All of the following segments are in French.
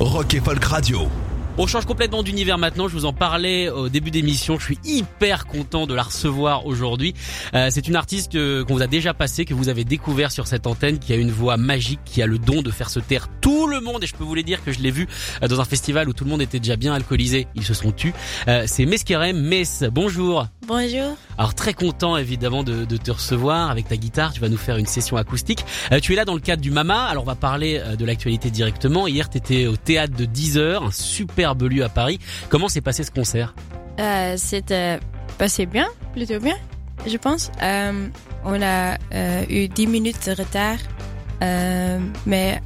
Rock et Folk Radio. On change complètement d'univers maintenant, je vous en parlais au début d'émission, je suis hyper content de la recevoir aujourd'hui. Euh, c'est une artiste que- qu'on vous a déjà passée, que vous avez découvert sur cette antenne, qui a une voix magique, qui a le don de faire se taire tout le monde, et je peux vous les dire que je l'ai vu euh, dans un festival où tout le monde était déjà bien alcoolisé, ils se sont tus. Euh, c'est Meskerem, Mess, bonjour Bonjour. alors très content évidemment de, de te recevoir avec ta guitare, tu vas nous faire une session acoustique. Euh, tu es là dans le cadre du Mama, alors on va parler euh, de l'actualité directement. Hier tu étais au théâtre de 10 heures, un superbe à Paris. Comment s'est passé ce concert? Euh, C'était passé bien, plutôt bien, je pense. Euh, on a euh, eu 10 minutes de retard, euh, mais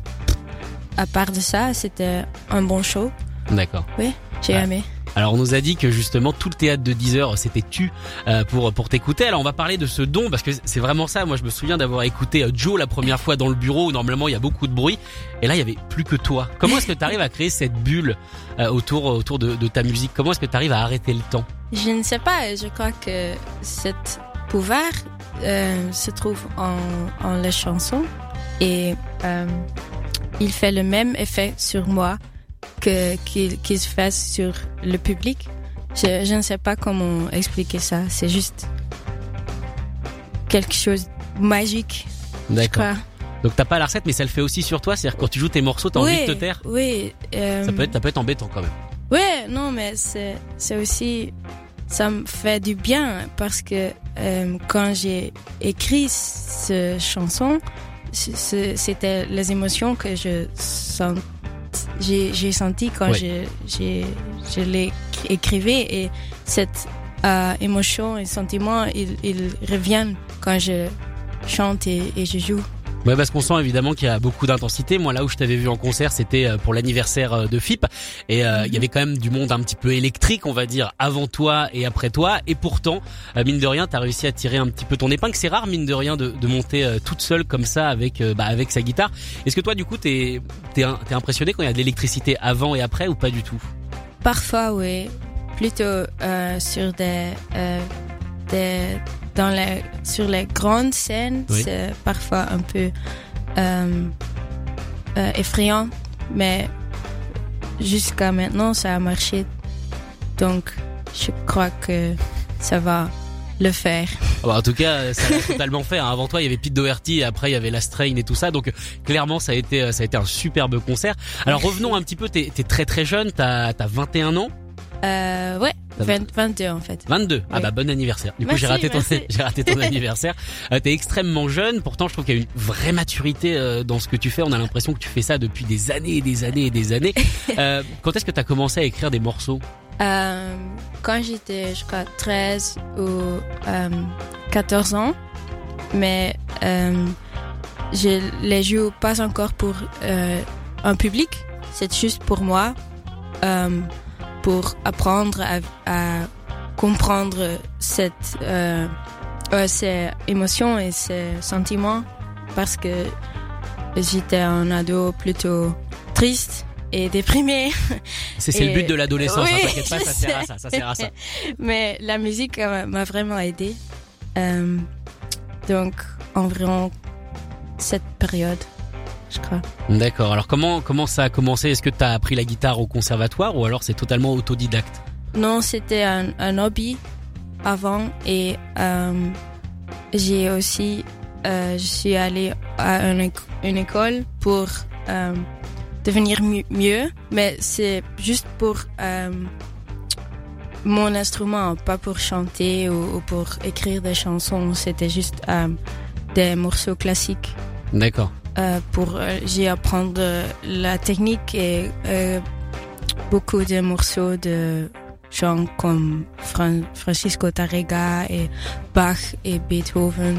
à part de ça, c'était un bon show. D'accord. Oui, j'ai aimé. Alors on nous a dit que justement tout le théâtre de 10 heures s'était tu euh, pour pour t'écouter. Alors on va parler de ce don parce que c'est vraiment ça. Moi je me souviens d'avoir écouté euh, Joe la première fois dans le bureau où normalement il y a beaucoup de bruit et là il y avait plus que toi. Comment est-ce que tu arrives à créer cette bulle euh, autour autour de, de ta musique? Comment est-ce que tu arrives à arrêter le temps? Je ne sais pas, je crois que cet pouvoir euh, se trouve en, en les chansons et il fait le même effet sur moi que qu'il qu'il se fait sur le public. Je, je ne sais pas comment expliquer ça, c'est juste quelque chose de magique. D'accord. Donc t'as pas la recette mais ça le fait aussi sur toi. C'est-à-dire quand tu joues tes morceaux t'as envie de te taire. Oui, euh, Ça peut être ça peut être embêtant quand même. Ouais, non, mais c'est c'est aussi ça me fait du bien parce que euh, quand j'ai écrit ce chanson, c'était les émotions que je sens j'ai senti quand je j'ai je l'ai écrivé et cette euh, émotion et sentiment ils ils reviennent quand je chante et, et je joue. Ouais, parce qu'on sent évidemment qu'il y a beaucoup d'intensité. Moi, là où je t'avais vu en concert, c'était euh, pour l'anniversaire euh, de FIP. Et euh, il y avait quand même du monde un petit peu électrique, on va dire, avant toi et après toi. Et pourtant, mine de rien, t'as réussi à tirer un petit peu ton épingle. C'est rare, mine de rien, de, de monter toute seule comme ça avec bah, avec sa guitare. Est-ce que toi, du coup, t'es t'es impressionné quand il y a de l'électricité avant et après ou pas du tout? Parfois, oui. Plutôt euh, sur des, euh, des dans les sur les grandes scènes, Oui. c'est parfois un peu euh, euh, effrayant, mais jusqu'à maintenant, ça a marché. Donc, je crois que ça va le faire. Ah bah, en tout cas, ça l'a totalement fait. hein. Avant toi, il y avait Pete Doherty, après il y avait La Strain et tout ça. Donc clairement, ça a été euh, ça a été un superbe concert. Alors revenons un petit peu. T'es es très très jeune. T'as as 21 ans? Euh, ouais. 20 22 en fait. 22. Ah bah bon anniversaire. Du coup, j'ai raté ton raté anniversaire. Euh, T'es extrêmement jeune. Pourtant, je trouve qu'il y a une vraie maturité euh, dans ce que tu fais. On a l'impression que tu fais ça depuis des années et des années et des années. Euh, quand est-ce que t'as commencé à écrire des morceaux? Quand j'étais, je crois, 13 ou euh, 14 ans, mais je les joue pas encore pour un public, c'est juste pour moi, pour apprendre à, à comprendre cette, euh, euh, ces émotions et ces sentiments, parce que j'étais un ado plutôt triste et déprimé. C'est le but de l'adolescence. hein, Oui, T'inquiète pas, ça sert à ça. Ça sert à ça. Mais la musique euh, m'a vraiment aidé. Euh, donc, environ cette période, je crois. D'accord. Alors comment comment ça a commencé? Est-ce que t'as appris la guitare au conservatoire ou alors c'est totalement autodidacte? Non, c'était un, un hobby avant et euh, j'ai aussi, euh, je suis allée à une, éc- une école pour euh, devenir mi- mieux, mais c'est juste pour mon instrument, pas pour chanter ou, ou pour écrire des chansons. C'était juste des morceaux classiques. D'accord. Euh, pour euh, j'ai apprendre euh, la technique et euh, beaucoup de morceaux de gens comme Fran- Francisco Tarrega et Bach et Beethoven.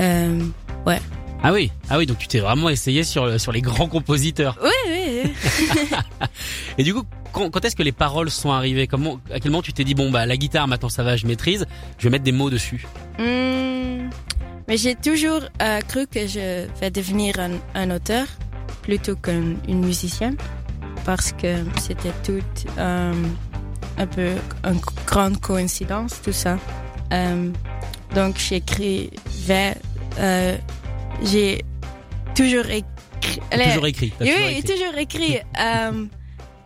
Euh, ouais, Ah oui, ah oui, donc tu t'es vraiment essayé sur sur les grands compositeurs. Oui, oui. oui. Et du coup, quand, quand est-ce que les paroles sont arrivées? Comment, à quel moment tu t'es dit bon bah la guitare maintenant ça va, je maîtrise, je vais mettre des mots dessus? Hmm, mais j'ai toujours euh, cru que je vais devenir un, un auteur plutôt qu'une une musicienne parce que c'était tout euh, un peu une grande coïncidence tout ça. Euh, donc j'écrivais, euh, j'ai toujours écrit. T'as toujours écrit. Oui, toujours oui, écrit. toujours écrit. euh,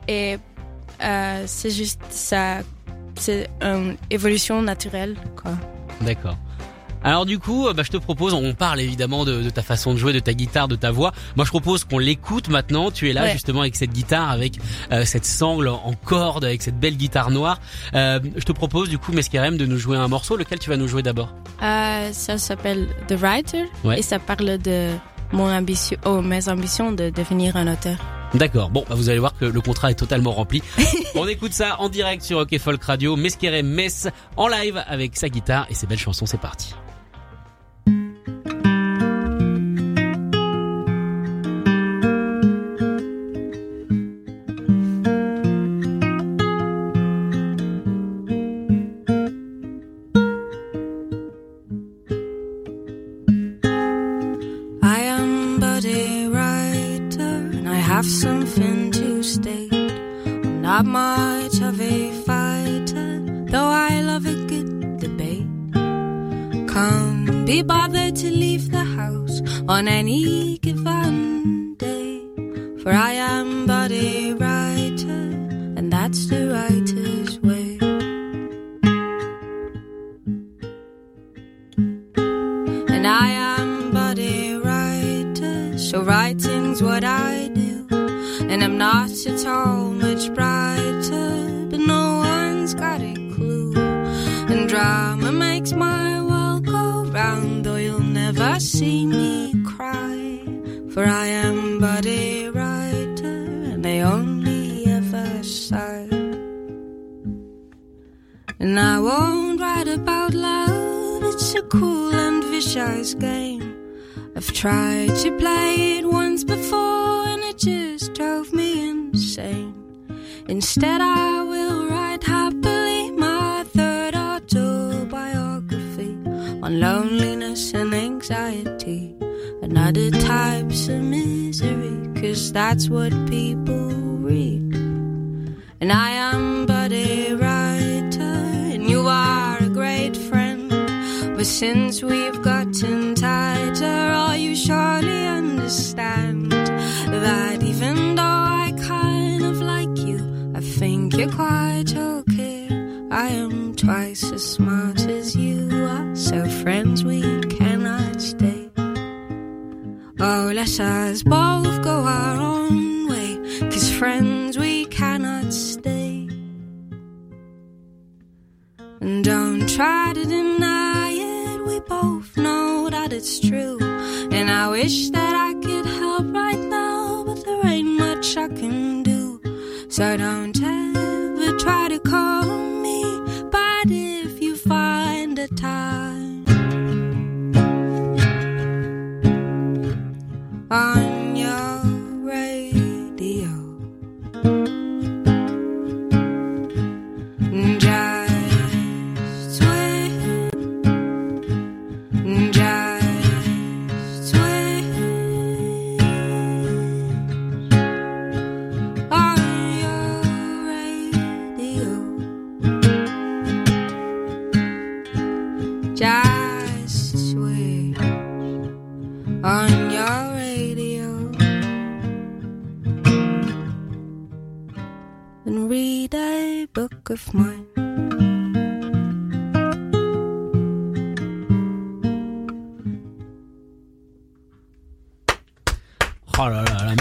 et c'est juste ça, c'est une évolution naturelle, quoi. D'accord. Alors du coup, bah, je te propose, on parle évidemment de, de ta façon de jouer, de ta guitare, de ta voix. Moi, je propose qu'on l'écoute maintenant. Tu es là Ouais. justement avec cette guitare, avec euh, cette sangle en corde, avec cette belle guitare noire. Euh, je te propose du coup, Mescarem, de nous jouer un morceau. Lequel tu vas nous jouer d'abord? Euh, ça s'appelle The Writer Ouais. et ça parle de mon ambition, oh, mes ambitions de devenir un auteur. D'accord. Bon, bah, vous allez voir que le contrat est totalement rempli. on écoute ça en direct sur Rock Folk Radio. Mescarem Mess en live avec sa guitare et ses belles chansons. C'est parti. On any given day, for I am but a writer, and that's the writer's way. And I am but a writer, so writing's what I do. And I'm not at all much brighter, but no one's got a clue. And drama makes my world go round, though you'll never see me. For I am but a writer, and I only ever sigh. And I won't write about love, it's a cruel and vicious game. I've tried to play it once before and it just drove me insane. Instead, I will write happily my third autobiography on loneliness types of misery, cause that's what people read. And I am but a writer, and you are a great friend. But since we've gotten tighter, all you surely understand that even though I kind of like you, I think you're quite okay. I am twice as smart as you are, so friends we. Oh, let us both go our own way, cause friends we cannot stay. And don't try to deny it, we both know that it's true. And I wish that I could help right now, but there ain't much I can do. So don't ever try to call on your radio and read a book of mine.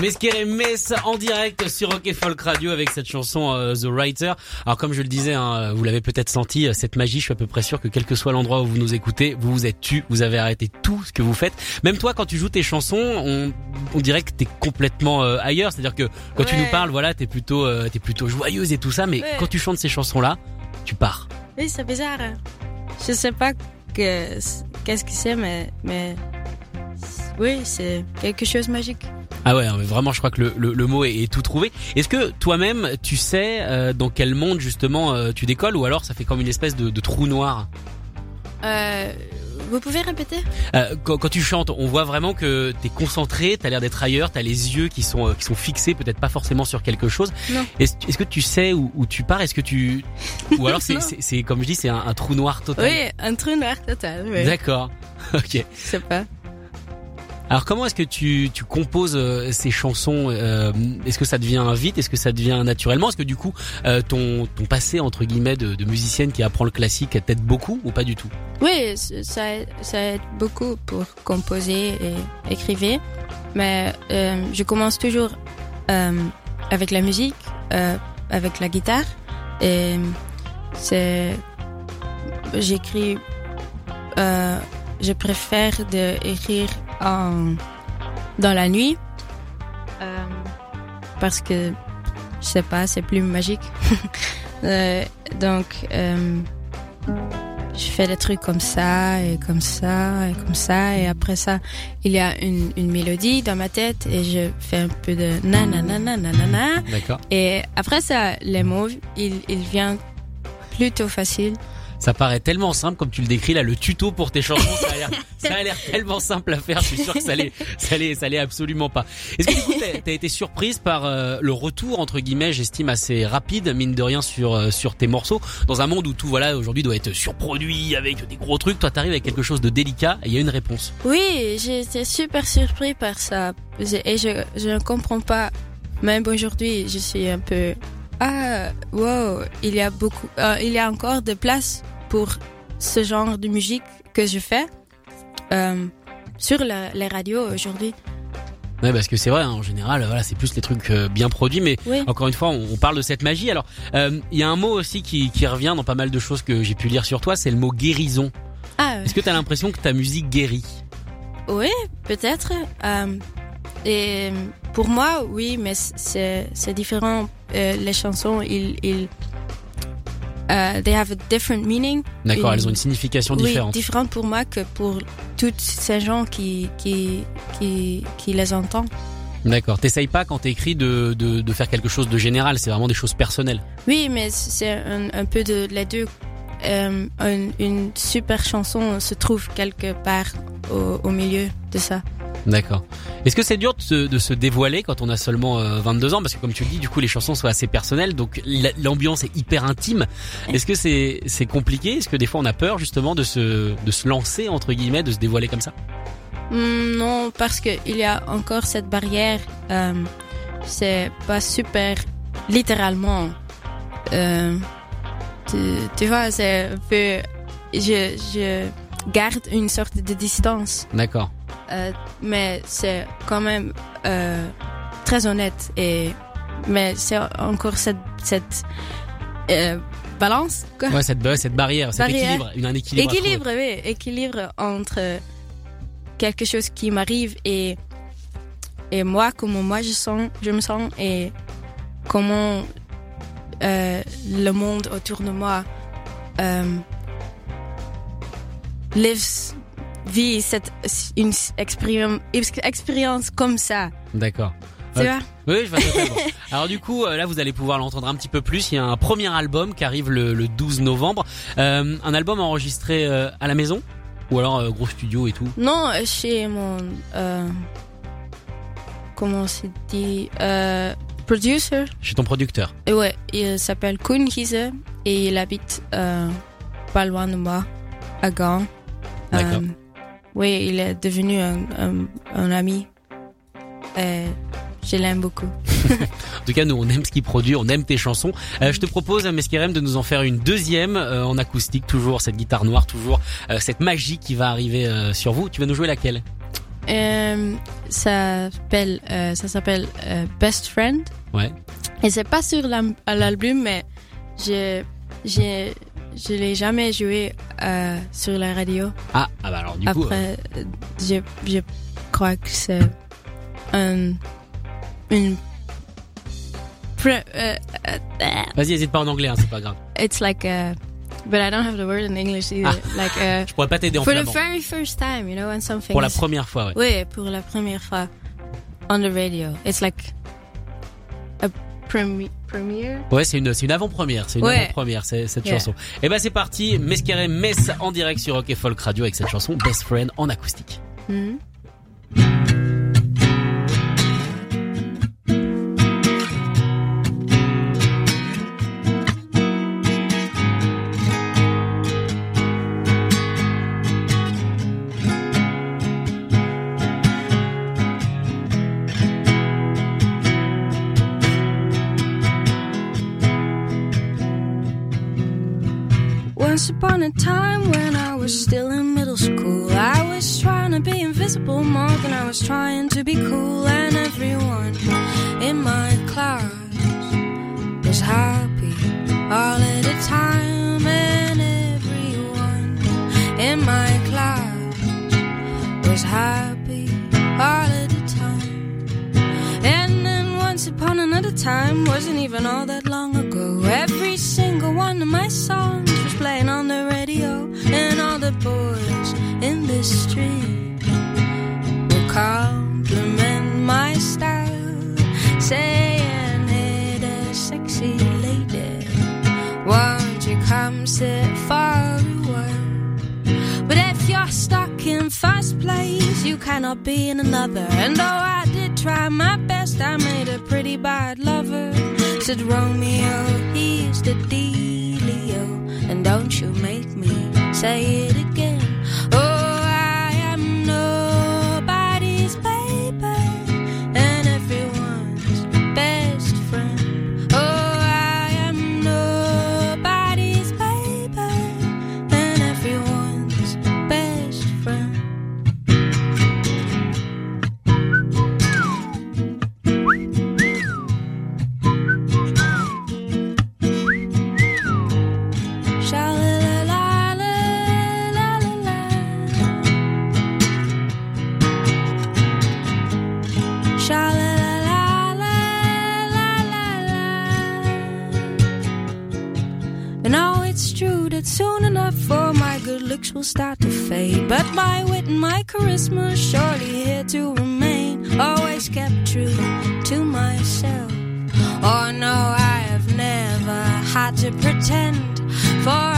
Mesquer Mess en direct sur Rock et Folk Radio avec cette chanson euh, The Writer. Alors comme je le disais, hein, vous l'avez peut-être senti, euh, cette magie, je suis à peu près sûr que quel que soit l'endroit où vous nous écoutez, vous vous êtes tu, vous avez arrêté tout ce que vous faites. Même toi, quand tu joues tes chansons, on, on dirait que t'es complètement euh, ailleurs. C'est-à-dire que quand tu nous parles, voilà, t'es plutôt, euh, t'es plutôt joyeuse et tout ça, mais Ouais. quand tu chantes ces chansons-là, tu pars. Oui, c'est bizarre. hein. Je sais pas que qu'est-ce que c'est, mais mais oui, c'est quelque chose de magique. Ah ouais, mais vraiment, je crois que le, le, le mot est, est tout trouvé. Est-ce que toi-même, tu sais euh, dans quel monde justement euh, tu décolles, ou alors ça fait comme une espèce de, de trou noir? Euh, vous pouvez répéter? Euh, quand, quand tu chantes, on voit vraiment que t'es concentré, t'as l'air d'être ailleurs, t'as les yeux qui sont euh, qui sont fixés, peut-être pas forcément sur quelque chose. Non. Est-ce est-ce que tu sais où, où tu pars? Est-ce que tu ou alors c'est c'est- comme je dis, c'est un, un trou noir total? Oui, un trou noir total. Oui. D'accord. Ok. Je sais pas. Alors comment est-ce que tu, tu composes euh, ces chansons euh, Est-ce que ça devient vite Est-ce que ça devient naturellement Est-ce que du coup euh, ton, ton passé entre guillemets de, musicienne qui apprend le classique t'aide beaucoup ou pas du tout? Oui, ça, ça aide beaucoup pour composer et écrire. Mais je commence toujours avec la musique, avec la guitare. Et c'est. J'écris. Je préfère de écrire en, dans la nuit? Euh, parce que, je sais pas, c'est plus magique. Euh, donc. Euh, je fais des trucs comme ça et comme ça et comme ça et après ça il y a une, une mélodie dans ma tête et je fais un peu de nanana nanana D'accord. et après ça les mots ils, ils viennent plutôt facile Ça paraît tellement simple comme tu le décris là, le tuto pour tes chansons, ça a l'air, tellement simple à faire. Je suis sûr que ça l'est, ça l'est, ça l'est absolument pas. Est-ce que du coup t'as, t'as été surprise par euh, le retour entre guillemets, j'estime assez rapide, mine de rien sur euh, sur tes morceaux, dans un monde où tout voilà aujourd'hui doit être surproduit avec des gros trucs. Toi t'arrives avec quelque chose de délicat et il y a une réponse. oui j'ai été super surpris par ça et je, je ne comprends pas même aujourd'hui je suis un peu ah wow il y a beaucoup euh, il y a encore de place pour ce genre de musique que je fais euh, sur la, les radios aujourd'hui. Ouais, parce que c'est vrai, hein, en général, voilà, c'est plus les trucs euh, bien produits, mais Oui. encore une fois, on, on parle de cette magie. Alors, euh, il y a un mot aussi qui, qui revient dans pas mal de choses que j'ai pu lire sur toi, c'est le mot guérison. Ah Est-ce que t'as l'impression que ta musique guérit? Oui, peut-être. Et pour moi, oui, mais c'est différent. Les chansons, ils ils euh, they have a different meaning. D'accord, elles ont une signification Oui, différente. différente pour moi que pour tous ces gens qui qui qui qui les entendent. D'accord. T'essayes pas quand t'écris de, de, de faire quelque chose de général, c'est vraiment des choses personnelles. Oui, mais c'est un, un peu de les deux. Euh, une, une super chanson se trouve quelque part au, au milieu de ça. D'accord. Est-ce que c'est dur de se, de se dévoiler quand on a seulement euh, 22 ans? Parce que comme tu le dis, du coup, les chansons sont assez personnelles, donc la- l'ambiance est hyper intime. Est-ce que c'est compliqué? Est-ce que des fois on a peur justement de se, de se lancer, entre guillemets, de se dévoiler comme ça? Hmm, Non, parce que il y a encore cette barrière. Euh, c'est pas super littéralement. Euh, tu, tu vois, c'est un peu. Je, je garde une sorte de distance, D'accord. Euh, mais c'est quand même euh, très honnête et. Mais c'est encore cette cette euh, balance quoi. Ouais, cette, barrière, cet Barrière. équilibre, une, un équilibre. Équilibre, oui, équilibre entre quelque chose qui m'arrive et et moi, comment moi je sens, je me sens et comment le monde autour de moi lives, vit cette une expérience comme ça, D'accord. tu Ouais. vois? Oui, je vois totalement. Alors du coup, euh, là, vous allez pouvoir l'entendre un petit peu plus. Il y a un premier album qui arrive le, le 12 novembre. Euh, un album enregistré euh, à la maison? Ou alors euh, gros studio et tout? Non, chez mon euh, comment c'est dit euh, producer. Chez ton producteur. Et ouais, il s'appelle Kun Hise et il habite euh, pas loin de moi, à Gand. D'accord. Euh, oui, il est devenu un, un, un ami. Et je l'aime beaucoup. En tout cas, nous, on aime ce qu'il produit, on aime tes chansons. Euh, je te propose, Meskerem, de nous en faire une deuxième euh, en acoustique, toujours cette guitare noire, toujours euh, cette magie qui va arriver euh, sur vous. Tu vas nous jouer laquelle? Euh, ça s'appelle euh, ça s'appelle euh, Best Friend. Ouais. Et c'est pas sur l'album, mais j'ai je l'ai jamais joué euh, sur la radio. Ah, ah bah alors du coup, euh, Après, euh, je, je crois que c'est un, une. euh, euh, vas-y, hésite pas en anglais, hein, c'est pas grave. it's like a but I don't have the word in English either. Ah. Like uh, Je pourrais pas t'aider en for the very first time, you know, when something. Pour la première fois, ouais. Oui, pour la première fois on the radio. It's like a premi- premiere. Ouais, c'est une, c'est une avant-première, c'est une Ouais. avant-première, cette Yeah. chanson. Et ben c'est parti, Mesqueré Mess en direct sur Rock et Folk Radio avec cette chanson Best Friend en acoustique. Once was happy all of the time. And then once upon another time wasn't even all that long ago. Every single one of my songs was playing on the radio, and all the boys in the street would compliment my style, saying, "Hey, there, sexy lady, won't you come sit for a while?" But if you're stuck in first place, you cannot be in another. And though I did try my best, I made a pretty bad lover. Said Romeo, he's the dealio. And don't you make me say it again. For my good looks will start to fade. But my wit and my charisma surely here to remain. Always kept true to myself. Oh no, I have never had to pretend. For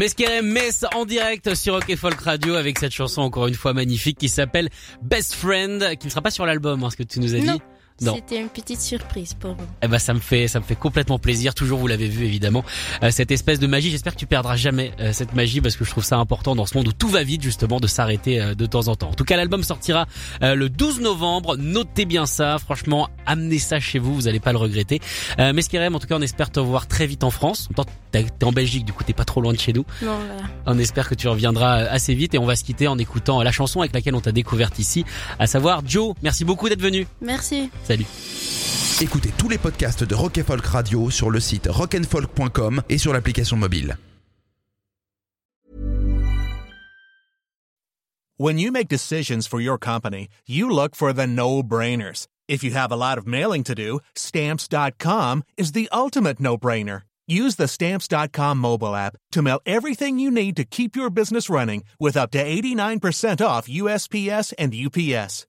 Mesqueré Mess en direct sur et Folk Radio avec cette chanson encore une fois magnifique qui s'appelle Best Friend, qui ne sera pas sur l'album, hein, ce que tu nous as dit. C'était une petite surprise pour vous. Eh ben ça me fait ça me fait complètement plaisir. Toujours vous l'avez vu évidemment euh, cette espèce de magie. J'espère que tu perdras jamais euh, cette magie parce que je trouve ça important dans ce monde où tout va vite justement de s'arrêter euh, de temps en temps. En tout cas l'album sortira euh, le 12 novembre. Notez bien ça. Franchement amenez ça chez vous, vous allez pas le regretter. Euh, Mesquerem, en tout cas on espère te voir très vite en France. T'es en Belgique du coup t'es pas trop loin de chez nous. Non, voilà. On espère que tu reviendras euh, assez vite et on va se quitter en écoutant la chanson avec laquelle on t'a découverte ici, à savoir Joe. Merci beaucoup d'être venu. Merci. Salut. Écoutez tous les podcasts de Rock and Folk Radio sur le site rockandfolk.com et sur l'application mobile. When you make decisions for your company, you look for the no-brainers. If you have a lot of mailing to do, stamps.com is the ultimate no-brainer. Use the stamps.com mobile app to mail everything you need to keep your business running with up to 89% off USPS and UPS.